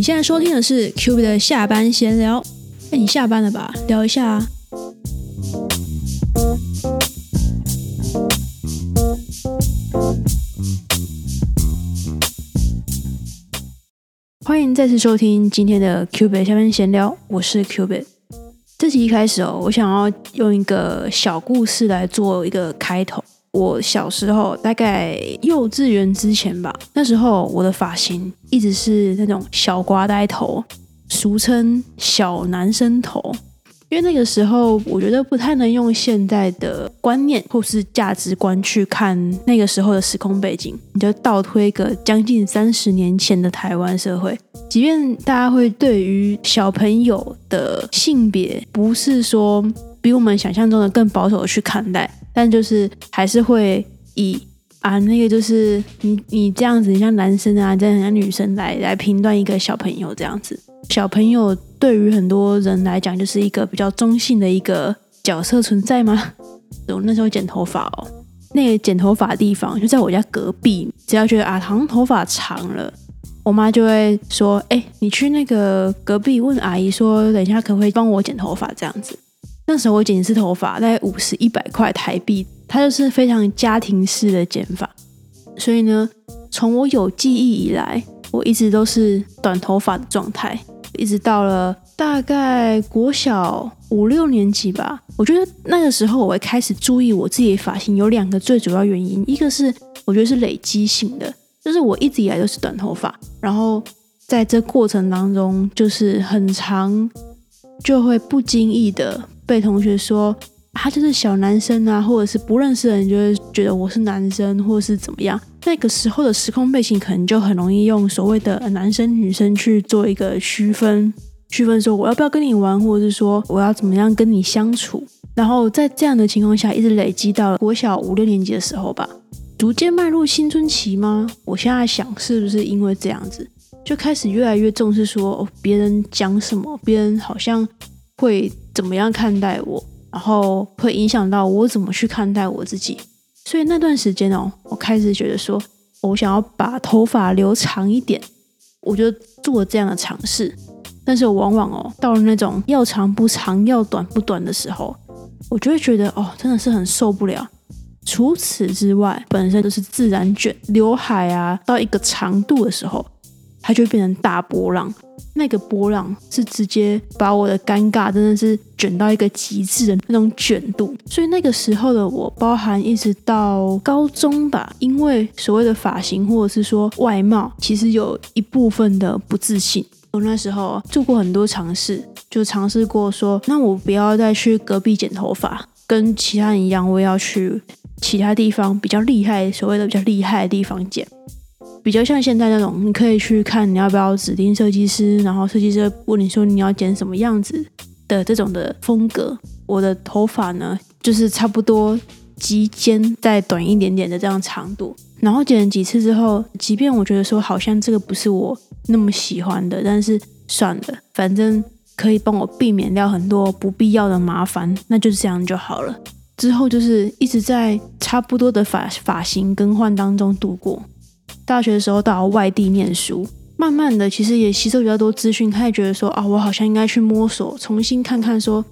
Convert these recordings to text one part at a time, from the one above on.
你现在收听的是 Q B 的下班闲聊。哎，你下班了吧？聊一下啊。欢迎再次收听今天的 Q B 的下班闲聊，我是 Q B。这集一开始哦，我想要用一个小故事来做一个开头。我小时候大概幼稚园之前吧，那时候我的发型一直是那种小瓜呆头，俗称小男生头。因为那个时候我觉得不太能用现在的观念或是价值观去看那个时候的时空背景，你就倒推个将近三十年前的台湾社会，即便大家会对于小朋友的性别不是说比我们想象中的更保守的去看待。但就是还是会以啊那个就是你你这样子，你像男生啊，这样像女生来来评断一个小朋友这样子。小朋友对于很多人来讲，就是一个比较中性的一个角色存在吗？我那时候剪头发哦，那个剪头发的地方就在我家隔壁。只要觉得啊，好像头发长了，我妈就会说：“哎，你去那个隔壁问阿姨说，等一下可不可以帮我剪头发？”这样子。那时候我剪一次头发大概五十一百块台币，它就是非常家庭式的剪法。所以呢，从我有记忆以来，我一直都是短头发的状态，一直到了大概国小五六年级吧。我觉得那个时候我会开始注意我自己的发型，有两个最主要原因，一个是我觉得是累积性的，就是我一直以来都是短头发，然后在这过程当中，就是很长就会不经意的。被同学说他就是小男生啊，或者是不认识的人就会觉得我是男生，或者是怎么样。那个时候的时空背景可能就很容易用所谓的男生女生去做一个区分，区分说我要不要跟你玩，或者是说我要怎么样跟你相处。然后在这样的情况下，一直累积到了国小五六年级的时候吧，逐渐迈入青春期吗？我现在想是不是因为这样子，就开始越来越重视说别人讲什么，别人好像。会怎么样看待我，然后会影响到我怎么去看待我自己。所以那段时间哦，我开始觉得说，我想要把头发留长一点，我就做这样的尝试。但是我往往哦，到了那种要长不长、要短不短的时候，我就会觉得哦，真的是很受不了。除此之外，本身都是自然卷刘海啊，到一个长度的时候，它就会变成大波浪。那个波浪是直接把我的尴尬真的是卷到一个极致的那种卷度，所以那个时候的我，包含一直到高中吧，因为所谓的发型或者是说外貌，其实有一部分的不自信。我那时候做过很多尝试，就尝试过说，那我不要再去隔壁剪头发，跟其他人一样，我也要去其他地方比较厉害，所谓的比较厉害的地方剪。比较像现在那种，你可以去看你要不要指定设计师，然后设计师问你说你要剪什么样子的这种的风格。我的头发呢，就是差不多及肩再短一点点的这样长度。然后剪了几次之后，即便我觉得说好像这个不是我那么喜欢的，但是算了，反正可以帮我避免掉很多不必要的麻烦，那就是这样就好了。之后就是一直在差不多的发发型更换当中度过。大学的时候到外地念书，慢慢的其实也吸收比较多资讯，他也觉得说啊，我好像应该去摸索，重新看看说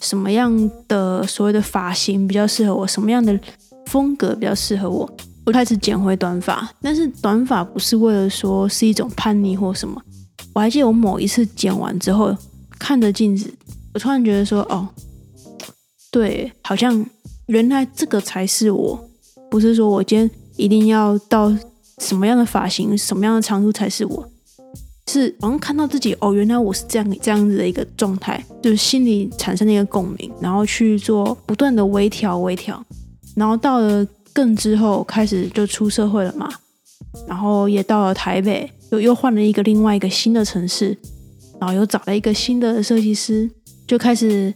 什么样的所谓的发型比较适合我，什么样的风格比较适合我。我开始剪回短发，但是短发不是为了说是一种叛逆或什么。我还记得我某一次剪完之后，看着镜子，我突然觉得说，哦，对，好像原来这个才是我，不是说我今天一定要到。什么样的发型，什么样的长度才是我？是好像看到自己哦，原来我是这样这样子的一个状态，就是心里产生了一个共鸣，然后去做不断的微调微调，然后到了更之后开始就出社会了嘛，然后也到了台北，又又换了一个另外一个新的城市，然后又找了一个新的设计师，就开始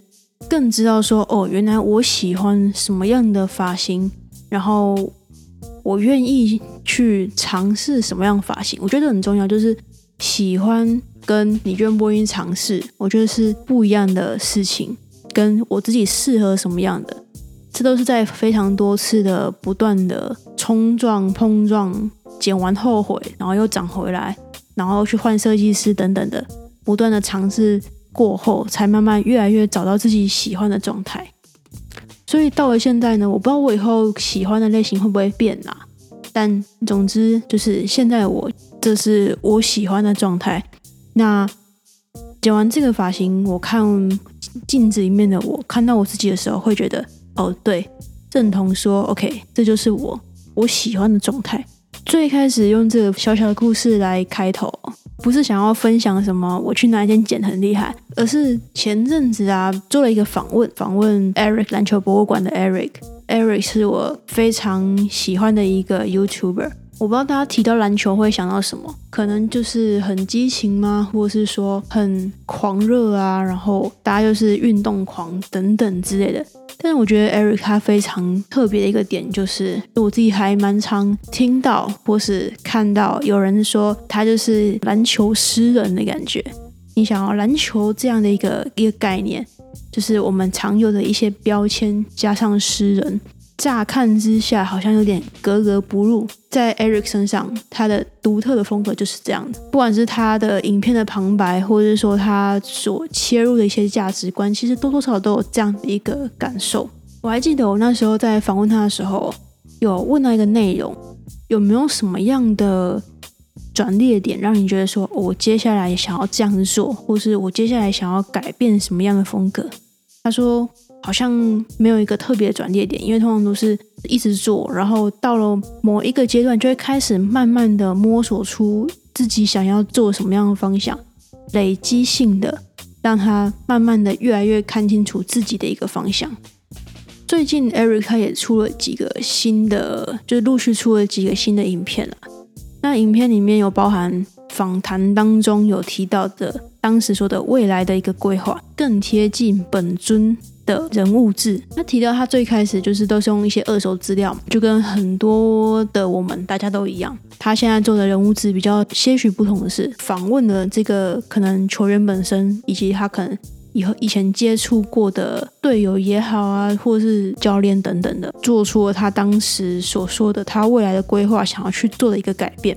更知道说哦，原来我喜欢什么样的发型，然后。我愿意去尝试什么样发型，我觉得很重要。就是喜欢跟你愿不愿意尝试，我觉得是不一样的事情。跟我自己适合什么样的，这都是在非常多次的不断的冲撞、碰撞，剪完后悔，然后又长回来，然后去换设计师等等的，不断的尝试过后，才慢慢越来越找到自己喜欢的状态。所以到了现在呢，我不知道我以后喜欢的类型会不会变啊？但总之就是现在我这是我喜欢的状态。那剪完这个发型，我看镜子里面的我，看到我自己的时候，会觉得哦，对，认同说 OK，这就是我我喜欢的状态。最开始用这个小小的故事来开头。不是想要分享什么我去哪一间剪很厉害，而是前阵子啊做了一个访问，访问 Eric 篮球博物馆的 Eric，Eric 是我非常喜欢的一个 YouTuber。我不知道大家提到篮球会想到什么，可能就是很激情吗，或者是说很狂热啊，然后大家就是运动狂等等之类的。但是我觉得 Eric 他非常特别的一个点，就是我自己还蛮常听到或是看到有人说他就是篮球诗人的感觉。你想要篮球这样的一个一个概念，就是我们常有的一些标签加上诗人。乍看之下好像有点格格不入，在 Eric 身上，他的独特的风格就是这样的。不管是他的影片的旁白，或者是说他所切入的一些价值观，其实多多少少都有这样的一个感受。我还记得我那时候在访问他的时候，有问到一个内容，有没有什么样的转捩点让你觉得说，我接下来想要这样做，或是我接下来想要改变什么样的风格？他说。好像没有一个特别的转捩点，因为通常都是一直做，然后到了某一个阶段，就会开始慢慢的摸索出自己想要做什么样的方向，累积性的让他慢慢的越来越看清楚自己的一个方向。最近 Eric 他也出了几个新的，就是陆续出了几个新的影片了。那影片里面有包含访谈当中有提到的，当时说的未来的一个规划，更贴近本尊。的人物志，他提到他最开始就是都是用一些二手资料，就跟很多的我们大家都一样。他现在做的人物志比较些许不同的是，访问了这个可能球员本身，以及他可能以后以前接触过的队友也好啊，或是教练等等的，做出了他当时所说的他未来的规划，想要去做的一个改变。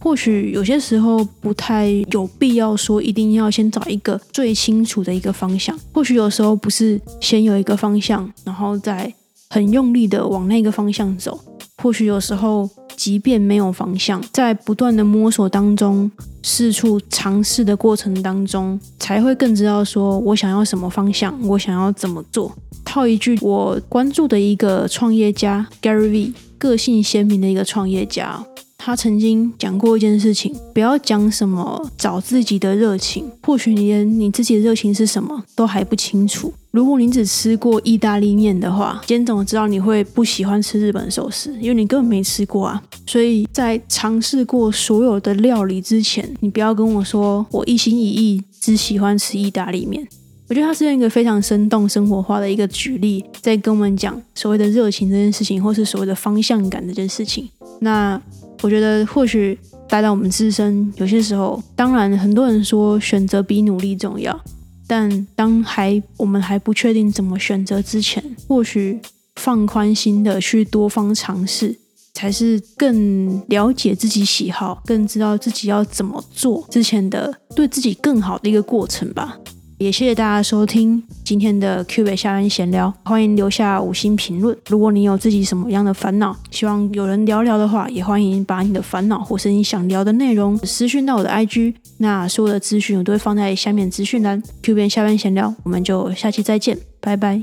或许有些时候不太有必要说一定要先找一个最清楚的一个方向。或许有时候不是先有一个方向，然后再很用力的往那个方向走。或许有时候即便没有方向，在不断的摸索当中、四处尝试的过程当中，才会更知道说我想要什么方向，我想要怎么做。套一句我关注的一个创业家 Gary V，个性鲜明的一个创业家。他曾经讲过一件事情，不要讲什么找自己的热情，或许你连你自己的热情是什么都还不清楚。如果你只吃过意大利面的话，今天怎么知道你会不喜欢吃日本寿司？因为你根本没吃过啊。所以在尝试过所有的料理之前，你不要跟我说我一心一意只喜欢吃意大利面。我觉得他是用一个非常生动、生活化的一个举例，在跟我们讲所谓的热情这件事情，或是所谓的方向感这件事情。那我觉得或许带到我们自身，有些时候，当然很多人说选择比努力重要，但当还我们还不确定怎么选择之前，或许放宽心的去多方尝试，才是更了解自己喜好，更知道自己要怎么做之前的对自己更好的一个过程吧。也谢谢大家收听今天的 Q 北下班闲聊，欢迎留下五星评论。如果你有自己什么样的烦恼，希望有人聊聊的话，也欢迎把你的烦恼或是你想聊的内容私讯到我的 IG，那所有的资讯我都会放在下面资讯栏。Q 北下班闲聊，我们就下期再见，拜拜。